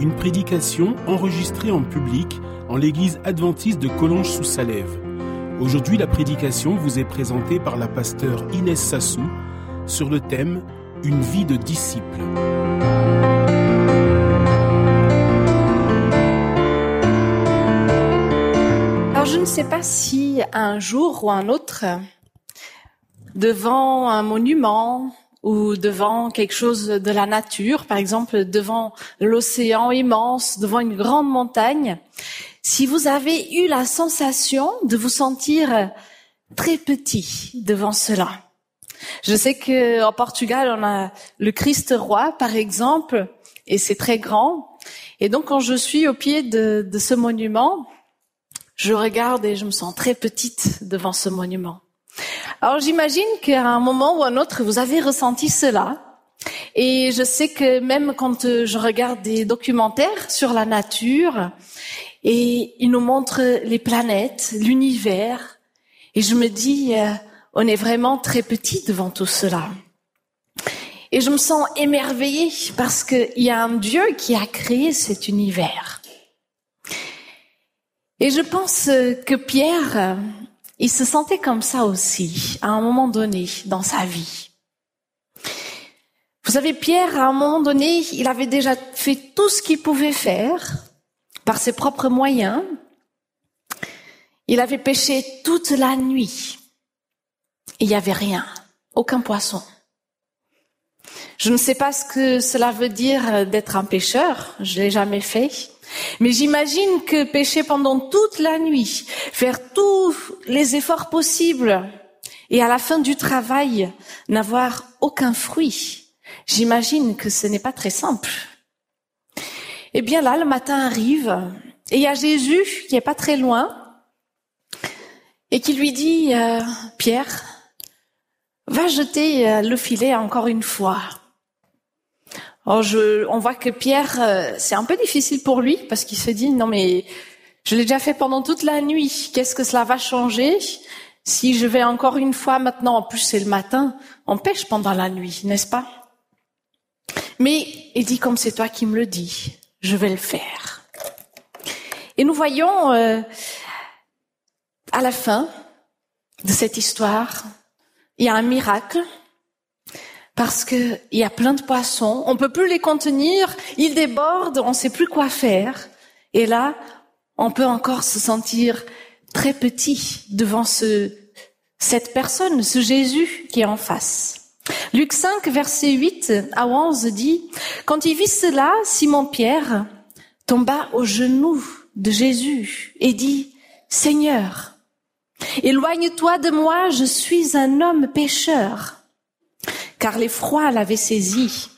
Une prédication enregistrée en public en l'église adventiste de Collonges sous Salève. Aujourd'hui, la prédication vous est présentée par la pasteure Inès Sassou sur le thème Une vie de disciple. Alors je ne sais pas si un jour ou un autre, devant un monument ou devant quelque chose de la nature, par exemple devant l'océan immense, devant une grande montagne, si vous avez eu la sensation de vous sentir très petit devant cela. Je sais que en Portugal, on a le Christ roi, par exemple, et c'est très grand. Et donc, quand je suis au pied de, de ce monument, je regarde et je me sens très petite devant ce monument. Alors, j'imagine qu'à un moment ou un autre, vous avez ressenti cela. Et je sais que même quand je regarde des documentaires sur la nature, et il nous montre les planètes, l'univers. Et je me dis, euh, on est vraiment très petit devant tout cela. Et je me sens émerveillée parce qu'il y a un Dieu qui a créé cet univers. Et je pense que Pierre, euh, il se sentait comme ça aussi, à un moment donné dans sa vie. Vous savez, Pierre, à un moment donné, il avait déjà fait tout ce qu'il pouvait faire par ses propres moyens. Il avait pêché toute la nuit. Il n'y avait rien, aucun poisson. Je ne sais pas ce que cela veut dire d'être un pêcheur, je l'ai jamais fait. Mais j'imagine que pêcher pendant toute la nuit, faire tous les efforts possibles et à la fin du travail n'avoir aucun fruit, j'imagine que ce n'est pas très simple. Eh bien là, le matin arrive, et il y a Jésus qui est pas très loin, et qui lui dit, euh, Pierre, va jeter euh, le filet encore une fois. Alors je, on voit que Pierre, euh, c'est un peu difficile pour lui, parce qu'il se dit, non mais je l'ai déjà fait pendant toute la nuit, qu'est-ce que cela va changer si je vais encore une fois maintenant, en plus c'est le matin, on pêche pendant la nuit, n'est-ce pas? Mais il dit comme c'est toi qui me le dis je vais le faire. Et nous voyons euh, à la fin de cette histoire, il y a un miracle parce qu'il y a plein de poissons, on peut plus les contenir, ils débordent, on sait plus quoi faire. Et là, on peut encore se sentir très petit devant ce, cette personne, ce Jésus qui est en face. Luc 5, verset 8 à 11 dit, Quand il vit cela, Simon-Pierre tomba aux genoux de Jésus et dit, Seigneur, éloigne-toi de moi, je suis un homme pécheur. Car l'effroi l'avait saisi,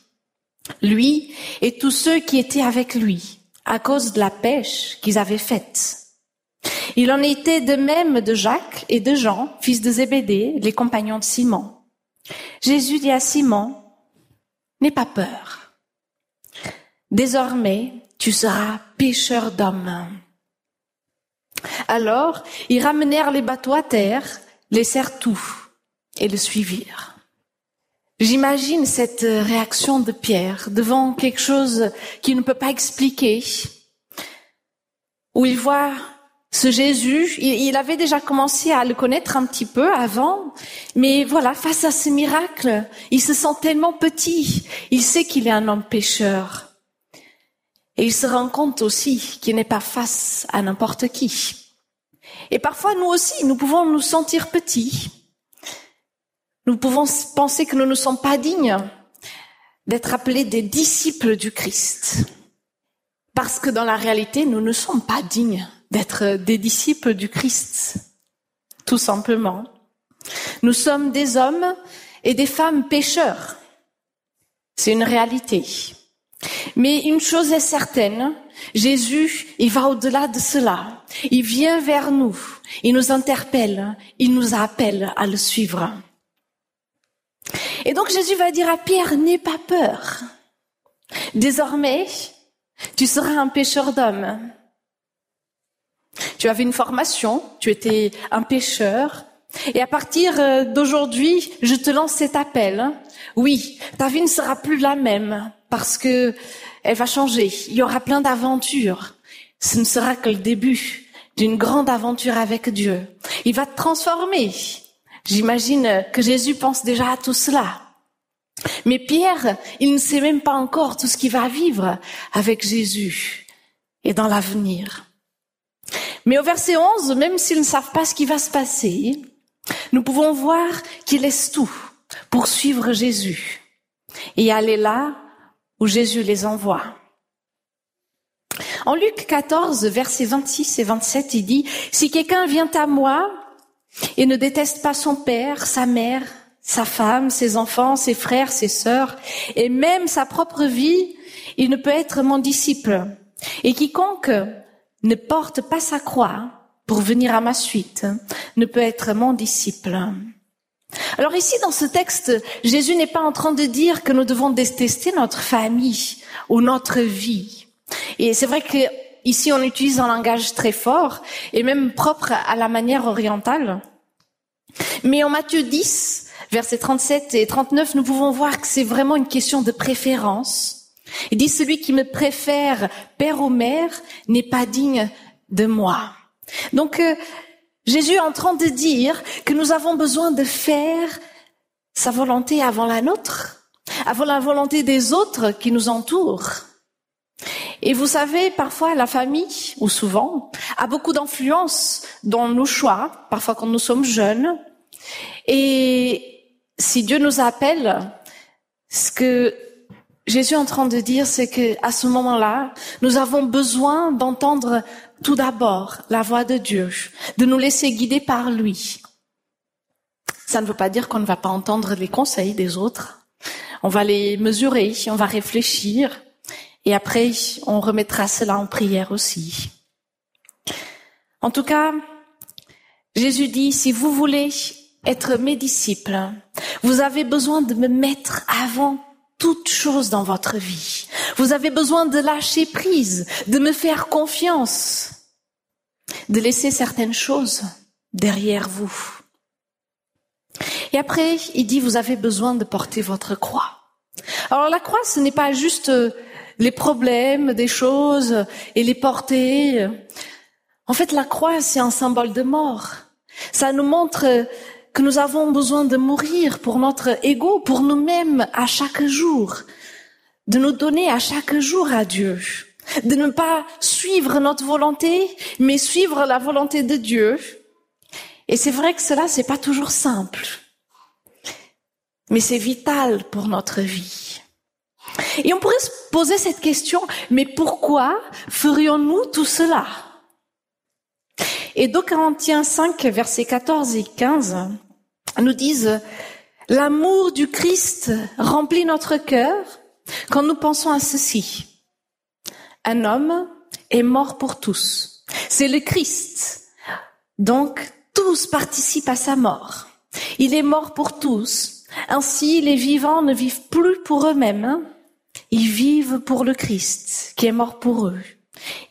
lui et tous ceux qui étaient avec lui, à cause de la pêche qu'ils avaient faite. Il en était de même de Jacques et de Jean, fils de Zébédée, les compagnons de Simon. Jésus dit à Simon, n'aie pas peur. Désormais, tu seras pêcheur d'hommes. Alors, ils ramenèrent les bateaux à terre, laissèrent tout et le suivirent. J'imagine cette réaction de Pierre devant quelque chose qu'il ne peut pas expliquer, où il voit ce Jésus, il avait déjà commencé à le connaître un petit peu avant, mais voilà, face à ce miracle, il se sent tellement petit. Il sait qu'il est un homme pécheur. Et il se rend compte aussi qu'il n'est pas face à n'importe qui. Et parfois, nous aussi, nous pouvons nous sentir petits. Nous pouvons penser que nous ne sommes pas dignes d'être appelés des disciples du Christ. Parce que dans la réalité, nous ne sommes pas dignes d'être des disciples du Christ, tout simplement. Nous sommes des hommes et des femmes pécheurs. C'est une réalité. Mais une chose est certaine, Jésus, il va au-delà de cela. Il vient vers nous, il nous interpelle, il nous appelle à le suivre. Et donc Jésus va dire à Pierre, n'aie pas peur. Désormais, tu seras un pêcheur d'hommes. Tu avais une formation, tu étais un pêcheur, et à partir euh, d'aujourd'hui, je te lance cet appel. Oui, ta vie ne sera plus la même parce que elle va changer. Il y aura plein d'aventures. Ce ne sera que le début d'une grande aventure avec Dieu. Il va te transformer. J'imagine que Jésus pense déjà à tout cela. Mais Pierre, il ne sait même pas encore tout ce qu'il va vivre avec Jésus et dans l'avenir. Mais au verset 11, même s'ils ne savent pas ce qui va se passer, nous pouvons voir qu'ils laissent tout pour suivre Jésus et aller là où Jésus les envoie. En Luc 14, versets 26 et 27, il dit, Si quelqu'un vient à moi et ne déteste pas son père, sa mère, sa femme, ses enfants, ses frères, ses sœurs, et même sa propre vie, il ne peut être mon disciple. Et quiconque ne porte pas sa croix pour venir à ma suite ne peut être mon disciple. Alors ici, dans ce texte, Jésus n'est pas en train de dire que nous devons détester notre famille ou notre vie. Et c'est vrai que ici, on utilise un langage très fort et même propre à la manière orientale. Mais en Matthieu 10, versets 37 et 39, nous pouvons voir que c'est vraiment une question de préférence. Il dit, celui qui me préfère père ou mère n'est pas digne de moi. Donc, euh, Jésus est en train de dire que nous avons besoin de faire sa volonté avant la nôtre, avant la volonté des autres qui nous entourent. Et vous savez, parfois la famille, ou souvent, a beaucoup d'influence dans nos choix, parfois quand nous sommes jeunes. Et si Dieu nous appelle, ce que Jésus est en train de dire, c'est que à ce moment-là, nous avons besoin d'entendre tout d'abord la voix de Dieu, de nous laisser guider par lui. Ça ne veut pas dire qu'on ne va pas entendre les conseils des autres. On va les mesurer, on va réfléchir, et après, on remettra cela en prière aussi. En tout cas, Jésus dit, si vous voulez être mes disciples, vous avez besoin de me mettre avant toute chose dans votre vie. Vous avez besoin de lâcher prise, de me faire confiance, de laisser certaines choses derrière vous. Et après, il dit, vous avez besoin de porter votre croix. Alors la croix, ce n'est pas juste euh, les problèmes des choses et les porter. En fait, la croix, c'est un symbole de mort. Ça nous montre que nous avons besoin de mourir pour notre ego, pour nous-mêmes à chaque jour, de nous donner à chaque jour à Dieu, de ne pas suivre notre volonté, mais suivre la volonté de Dieu. Et c'est vrai que cela, c'est pas toujours simple, mais c'est vital pour notre vie. Et on pourrait se poser cette question, mais pourquoi ferions-nous tout cela? Et 2 Corinthiens 5, versets 14 et 15 nous disent, l'amour du Christ remplit notre cœur quand nous pensons à ceci. Un homme est mort pour tous. C'est le Christ. Donc, tous participent à sa mort. Il est mort pour tous. Ainsi, les vivants ne vivent plus pour eux-mêmes. Ils vivent pour le Christ, qui est mort pour eux,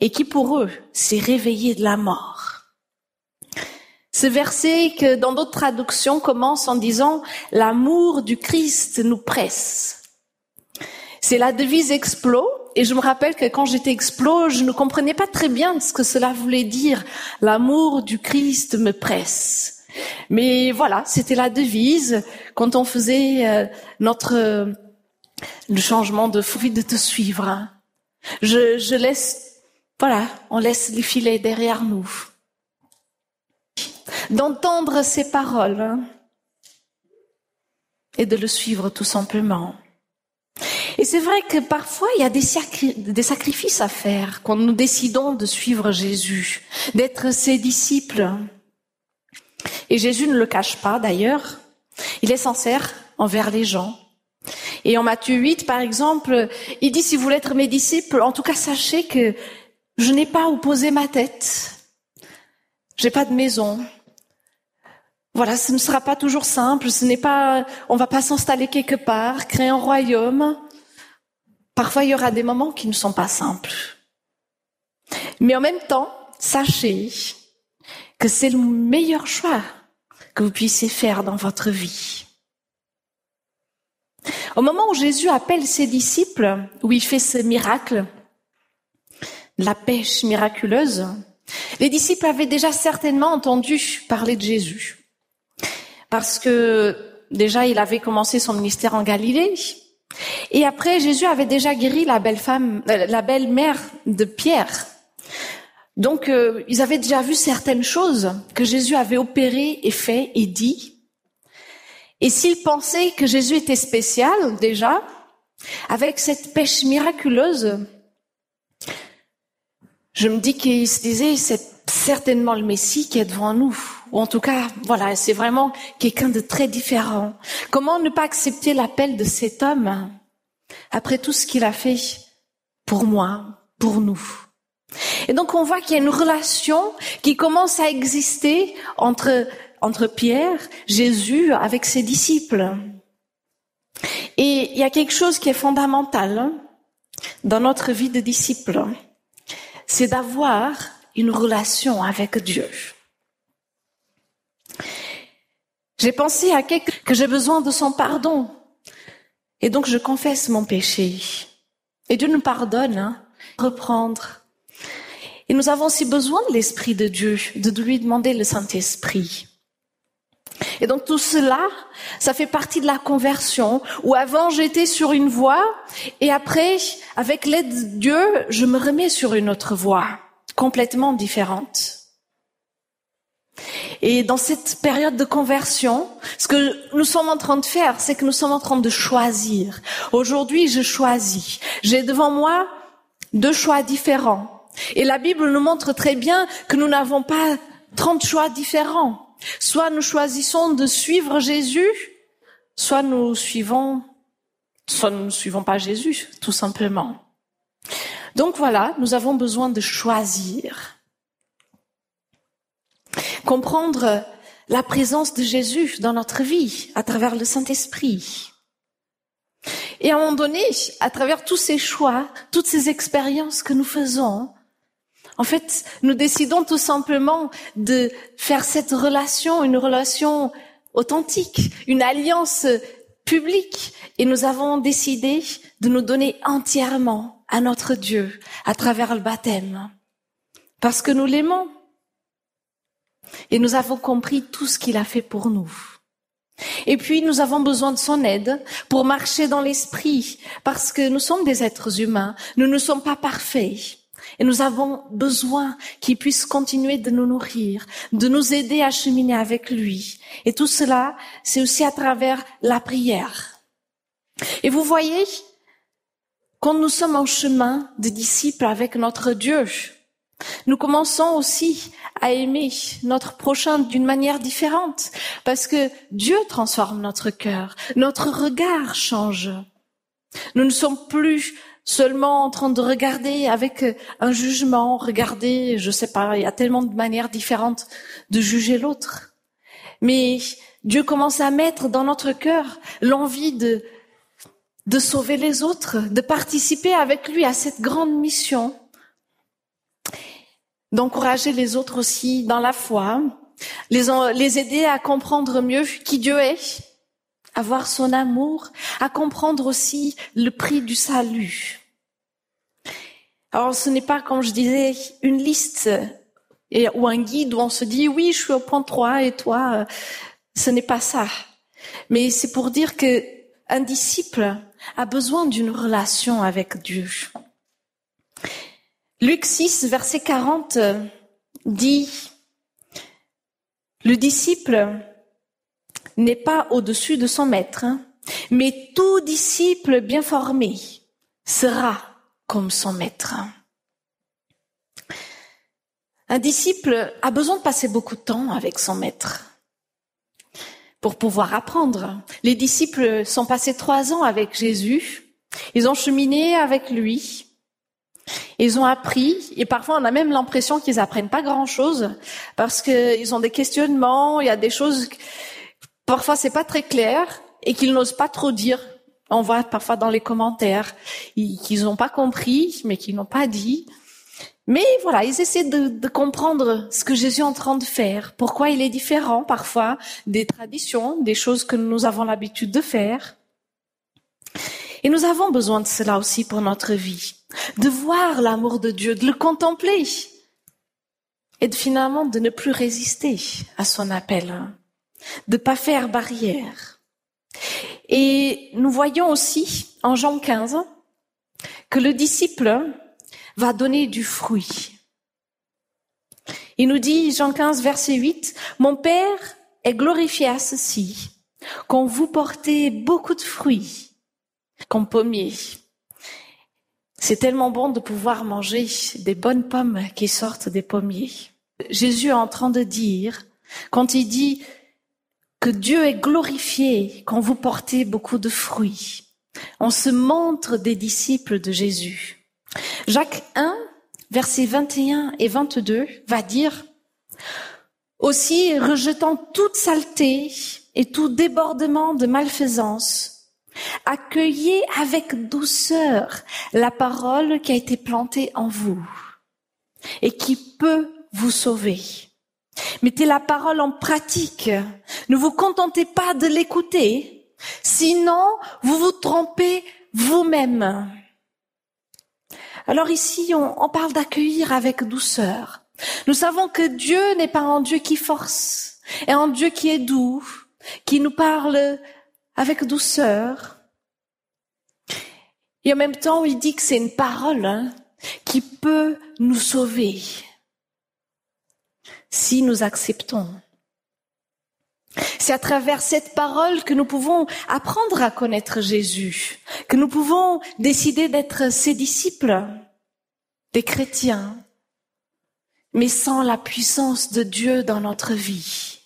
et qui pour eux s'est réveillé de la mort. Ce verset que dans d'autres traductions commence en disant l'amour du Christ nous presse. C'est la devise Explo et je me rappelle que quand j'étais Explo, je ne comprenais pas très bien ce que cela voulait dire. L'amour du Christ me presse. Mais voilà, c'était la devise quand on faisait euh, notre le changement de fruit de te suivre. Je, je laisse, voilà, on laisse les filets derrière nous d'entendre ses paroles hein, et de le suivre tout simplement. Et c'est vrai que parfois, il y a des, sacrifices à faire quand nous décidons de suivre Jésus, d'être ses disciples. Et Jésus ne le cache pas d'ailleurs. Il est sincère envers les gens. Et en Matthieu 8, par exemple, il dit, si vous voulez être mes disciples, en tout cas, sachez que je n'ai pas opposé ma tête. J'ai pas de maison. Voilà, ce ne sera pas toujours simple. Ce n'est pas, on va pas s'installer quelque part, créer un royaume. Parfois, il y aura des moments qui ne sont pas simples. Mais en même temps, sachez que c'est le meilleur choix que vous puissiez faire dans votre vie. Au moment où Jésus appelle ses disciples, où il fait ce miracle, la pêche miraculeuse, les disciples avaient déjà certainement entendu parler de Jésus. Parce que déjà, il avait commencé son ministère en Galilée. Et après, Jésus avait déjà guéri la belle femme, euh, la belle mère de Pierre. Donc, euh, ils avaient déjà vu certaines choses que Jésus avait opérées et fait et dit. Et s'ils pensaient que Jésus était spécial déjà, avec cette pêche miraculeuse, je me dis qu'ils se disaient, c'est certainement le Messie qui est devant nous. Ou en tout cas, voilà, c'est vraiment quelqu'un de très différent. Comment ne pas accepter l'appel de cet homme après tout ce qu'il a fait pour moi, pour nous? Et donc on voit qu'il y a une relation qui commence à exister entre entre Pierre, Jésus, avec ses disciples. Et il y a quelque chose qui est fondamental hein, dans notre vie de disciple, c'est d'avoir une relation avec Dieu. J'ai pensé à quelqu'un que j'ai besoin de son pardon. Et donc je confesse mon péché. Et Dieu nous pardonne, hein, reprendre. Et nous avons aussi besoin de l'Esprit de Dieu, de lui demander le Saint-Esprit. Et donc tout cela, ça fait partie de la conversion, où avant j'étais sur une voie, et après, avec l'aide de Dieu, je me remets sur une autre voie, complètement différente. Et dans cette période de conversion, ce que nous sommes en train de faire, c'est que nous sommes en train de choisir. Aujourd'hui, je choisis. J'ai devant moi deux choix différents. Et la Bible nous montre très bien que nous n'avons pas 30 choix différents. Soit nous choisissons de suivre Jésus, soit nous suivons, soit nous ne suivons pas Jésus, tout simplement. Donc voilà, nous avons besoin de choisir. Comprendre la présence de Jésus dans notre vie à travers le Saint-Esprit. Et à un moment donné, à travers tous ces choix, toutes ces expériences que nous faisons, en fait, nous décidons tout simplement de faire cette relation une relation authentique, une alliance publique. Et nous avons décidé de nous donner entièrement à notre Dieu à travers le baptême. Parce que nous l'aimons. Et nous avons compris tout ce qu'il a fait pour nous. Et puis nous avons besoin de son aide pour marcher dans l'esprit, parce que nous sommes des êtres humains, nous ne sommes pas parfaits. Et nous avons besoin qu'il puisse continuer de nous nourrir, de nous aider à cheminer avec lui. Et tout cela, c'est aussi à travers la prière. Et vous voyez, quand nous sommes en chemin de disciples avec notre Dieu, nous commençons aussi à aimer notre prochain d'une manière différente, parce que Dieu transforme notre cœur, notre regard change. Nous ne sommes plus seulement en train de regarder avec euh, un jugement, regarder, je sais pas, il y a tellement de manières différentes de juger l'autre. Mais Dieu commence à mettre dans notre cœur l'envie de, de sauver les autres, de participer avec lui à cette grande mission, d'encourager les autres aussi dans la foi, les, les aider à comprendre mieux qui Dieu est, à voir son amour, à comprendre aussi le prix du salut. Alors ce n'est pas, comme je disais, une liste ou un guide où on se dit oui, je suis au point 3 et toi, euh, ce n'est pas ça. Mais c'est pour dire que un disciple a besoin d'une relation avec Dieu. Luc 6, verset 40 dit, le disciple n'est pas au-dessus de son maître, hein, mais tout disciple bien formé sera comme son maître. Un disciple a besoin de passer beaucoup de temps avec son maître. pour pouvoir apprendre. Les disciples sont passés trois ans avec Jésus. Ils ont cheminé avec lui. Ils ont appris, et parfois on a même l'impression qu'ils apprennent pas grand-chose, parce qu'ils ont des questionnements, il y a des choses, parfois c'est pas très clair, et qu'ils n'osent pas trop dire. On voit parfois dans les commentaires qu'ils n'ont pas compris, mais qu'ils n'ont pas dit. Mais voilà, ils essaient de, de, comprendre ce que Jésus est en train de faire, pourquoi il est différent parfois des traditions, des choses que nous avons l'habitude de faire. Et nous avons besoin de cela aussi pour notre vie, de voir l'amour de Dieu, de le contempler et de finalement de ne plus résister à son appel, de pas faire barrière. Et nous voyons aussi en Jean 15 que le disciple va donner du fruit. Il nous dit, Jean 15, verset 8, Mon Père est glorifié à ceci, quand vous portez beaucoup de fruits comme pommier. C'est tellement bon de pouvoir manger des bonnes pommes qui sortent des pommiers. Jésus est en train de dire, quand il dit que Dieu est glorifié quand vous portez beaucoup de fruits, on se montre des disciples de Jésus. Jacques 1, versets 21 et 22 va dire, aussi rejetant toute saleté et tout débordement de malfaisance, Accueillez avec douceur la parole qui a été plantée en vous et qui peut vous sauver. Mettez la parole en pratique. Ne vous contentez pas de l'écouter, sinon vous vous trompez vous-même. Alors ici, on, parle d'accueillir avec douceur. Nous savons que Dieu n'est pas un Dieu qui force, et un Dieu qui est doux, qui nous parle avec douceur. Et en même temps, il dit que c'est une parole hein, qui peut nous sauver si nous acceptons. C'est à travers cette parole que nous pouvons apprendre à connaître Jésus, que nous pouvons décider d'être ses disciples, des chrétiens, mais sans la puissance de Dieu dans notre vie.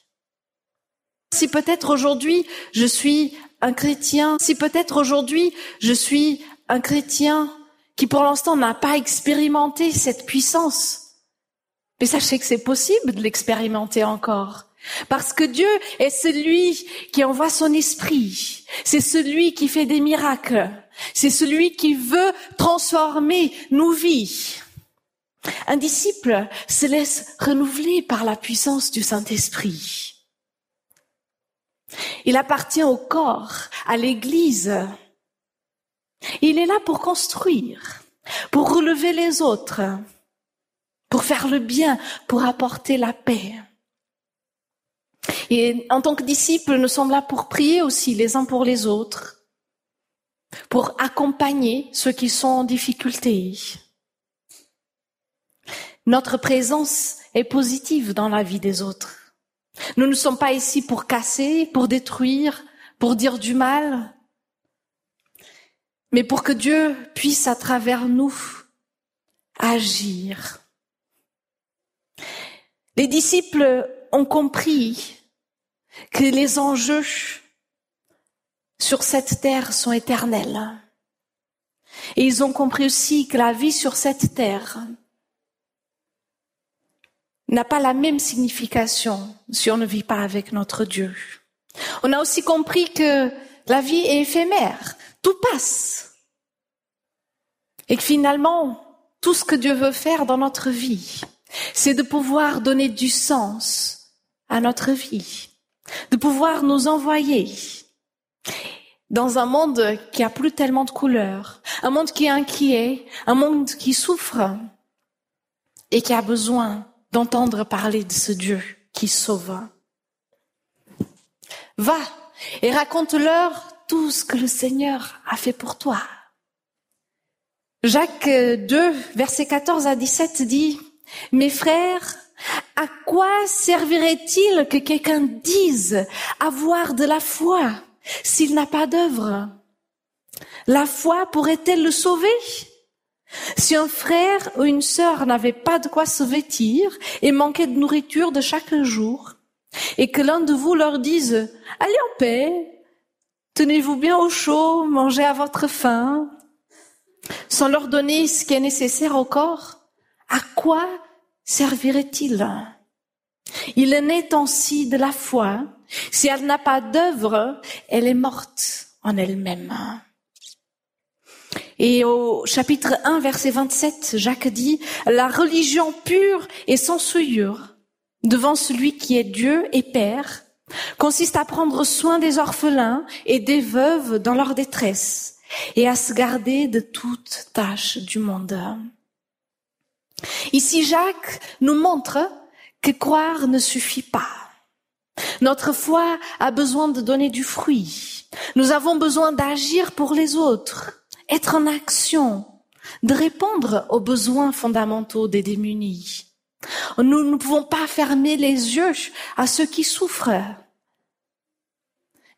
Si peut-être aujourd'hui je suis un chrétien, si peut-être aujourd'hui je suis un chrétien qui pour l'instant n'a pas expérimenté cette puissance, mais sachez que c'est possible de l'expérimenter encore. Parce que Dieu est celui qui envoie son esprit. C'est celui qui fait des miracles. C'est celui qui veut transformer nos vies. Un disciple se laisse renouveler par la puissance du Saint-Esprit. Il appartient au corps, à l'Église. Il est là pour construire, pour relever les autres, pour faire le bien, pour apporter la paix. Et en tant que disciples, nous sommes là pour prier aussi les uns pour les autres, pour accompagner ceux qui sont en difficulté. Notre présence est positive dans la vie des autres. Nous ne sommes pas ici pour casser, pour détruire, pour dire du mal, mais pour que Dieu puisse à travers nous agir. Les disciples ont compris que les enjeux sur cette terre sont éternels. Et ils ont compris aussi que la vie sur cette terre n'a pas la même signification si on ne vit pas avec notre Dieu. On a aussi compris que la vie est éphémère, tout passe. Et que finalement, tout ce que Dieu veut faire dans notre vie, c'est de pouvoir donner du sens à notre vie, de pouvoir nous envoyer dans un monde qui a plus tellement de couleurs, un monde qui est inquiet, un monde qui souffre et qui a besoin d'entendre parler de ce Dieu qui sauve. Va et raconte-leur tout ce que le Seigneur a fait pour toi. Jacques 2, versets 14 à 17 dit, Mes frères, à quoi servirait-il que quelqu'un dise avoir de la foi s'il n'a pas d'œuvre? La foi pourrait-elle le sauver? Si un frère ou une sœur n'avait pas de quoi se vêtir et manquait de nourriture de chaque jour, et que l'un de vous leur dise, allez en paix, tenez-vous bien au chaud, mangez à votre faim, sans leur donner ce qui est nécessaire au corps, à quoi servirait-il Il est ainsi de la foi. Si elle n'a pas d'œuvre, elle est morte en elle-même. Et au chapitre 1, verset 27, Jacques dit, la religion pure et sans souillure devant celui qui est Dieu et Père consiste à prendre soin des orphelins et des veuves dans leur détresse et à se garder de toute tâche du monde. Ici, Jacques nous montre que croire ne suffit pas. Notre foi a besoin de donner du fruit. Nous avons besoin d'agir pour les autres, être en action, de répondre aux besoins fondamentaux des démunis. Nous ne pouvons pas fermer les yeux à ceux qui souffrent.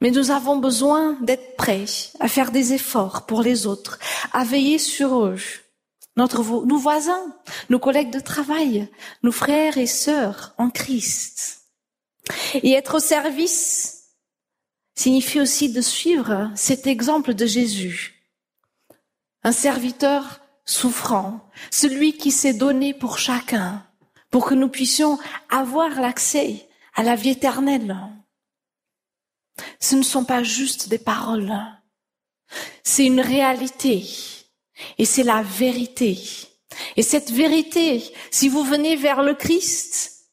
Mais nous avons besoin d'être prêts à faire des efforts pour les autres, à veiller sur eux, notre, nos voisins, nos collègues de travail, nos frères et sœurs en Christ. Et être au service signifie aussi de suivre cet exemple de Jésus. Un serviteur souffrant, celui qui s'est donné pour chacun, pour que nous puissions avoir l'accès à la vie éternelle. Ce ne sont pas juste des paroles, c'est une réalité et c'est la vérité. Et cette vérité, si vous venez vers le Christ,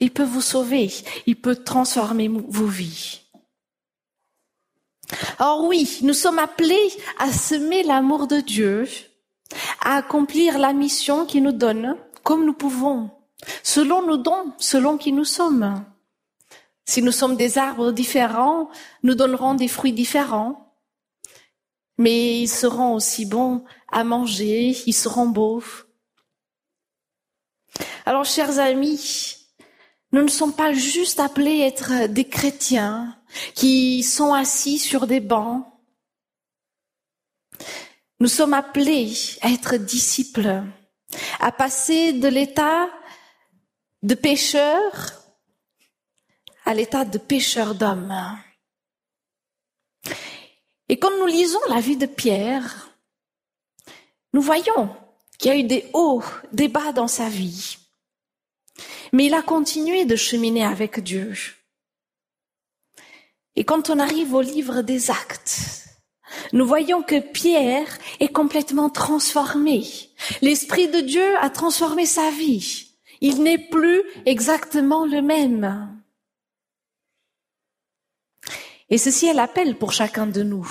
il peut vous sauver, il peut transformer vos vies. Or oui, nous sommes appelés à semer l'amour de Dieu, à accomplir la mission qu'il nous donne, comme nous pouvons, selon nos dons, selon qui nous sommes. Si nous sommes des arbres différents, nous donnerons des fruits différents, mais ils seront aussi bons à manger, ils seront beaux. Alors, chers amis, nous ne sommes pas juste appelés à être des chrétiens qui sont assis sur des bancs. Nous sommes appelés à être disciples à passer de l'état de pécheur à l'état de pécheur d'homme. Et quand nous lisons la vie de Pierre, nous voyons qu'il y a eu des hauts, des bas dans sa vie. Mais il a continué de cheminer avec Dieu. Et quand on arrive au livre des actes, nous voyons que Pierre est complètement transformé. L'Esprit de Dieu a transformé sa vie. Il n'est plus exactement le même. Et ceci est l'appel pour chacun de nous.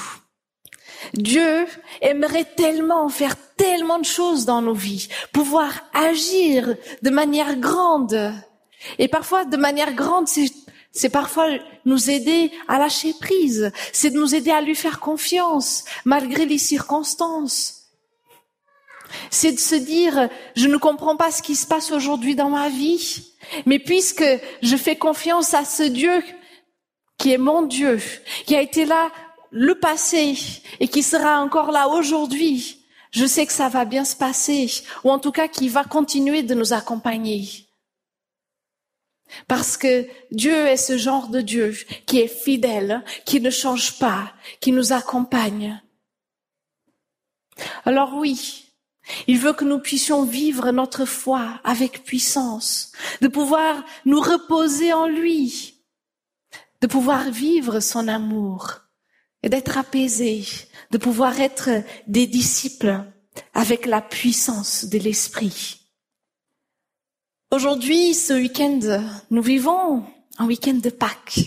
Dieu aimerait tellement faire tellement de choses dans nos vies, pouvoir agir de manière grande. Et parfois, de manière grande, c'est parfois nous aider à lâcher prise, c'est de nous aider à lui faire confiance malgré les circonstances. C'est de se dire, je ne comprends pas ce qui se passe aujourd'hui dans ma vie, mais puisque je fais confiance à ce Dieu qui est mon Dieu, qui a été là le passé et qui sera encore là aujourd'hui, je sais que ça va bien se passer, ou en tout cas qu'il va continuer de nous accompagner. Parce que Dieu est ce genre de Dieu qui est fidèle, qui ne change pas, qui nous accompagne. Alors oui, il veut que nous puissions vivre notre foi avec puissance, de pouvoir nous reposer en lui, de pouvoir vivre son amour et d'être apaisés, de pouvoir être des disciples avec la puissance de l'Esprit. Aujourd'hui, ce week-end, nous vivons un week-end de Pâques,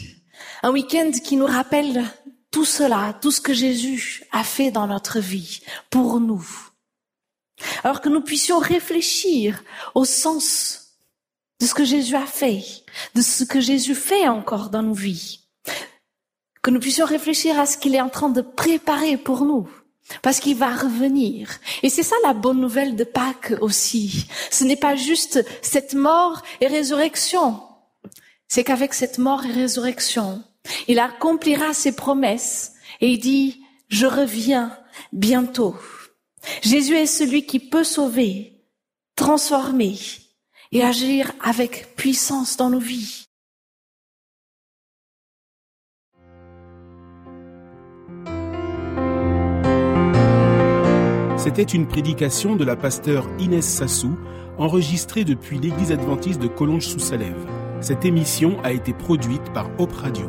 un week-end qui nous rappelle tout cela, tout ce que Jésus a fait dans notre vie pour nous. Alors que nous puissions réfléchir au sens de ce que Jésus a fait, de ce que Jésus fait encore dans nos vies. Que nous puissions réfléchir à ce qu'il est en train de préparer pour nous. Parce qu'il va revenir. Et c'est ça la bonne nouvelle de Pâques aussi. Ce n'est pas juste cette mort et résurrection. C'est qu'avec cette mort et résurrection, il accomplira ses promesses et il dit, je reviens bientôt. Jésus est celui qui peut sauver, transformer et agir avec puissance dans nos vies. C'était une prédication de la pasteur Inès Sassou, enregistrée depuis l'église adventiste de Collonges-sous-Salève. Cette émission a été produite par Op Radio.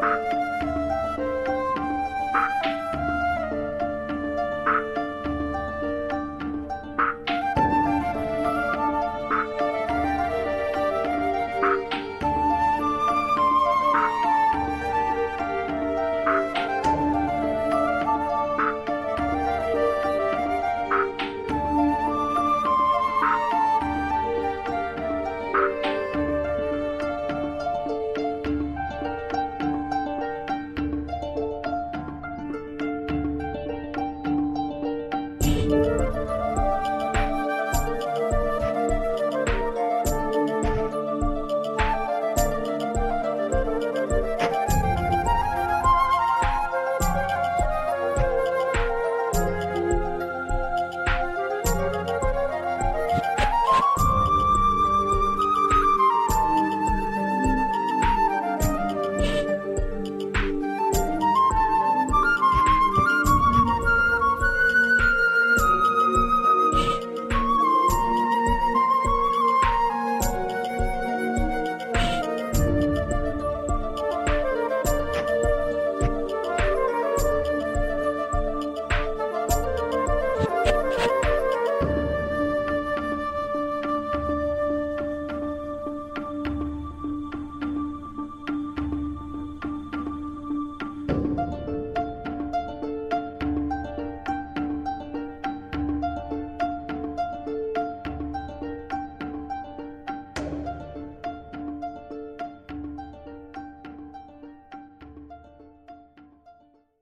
Bye.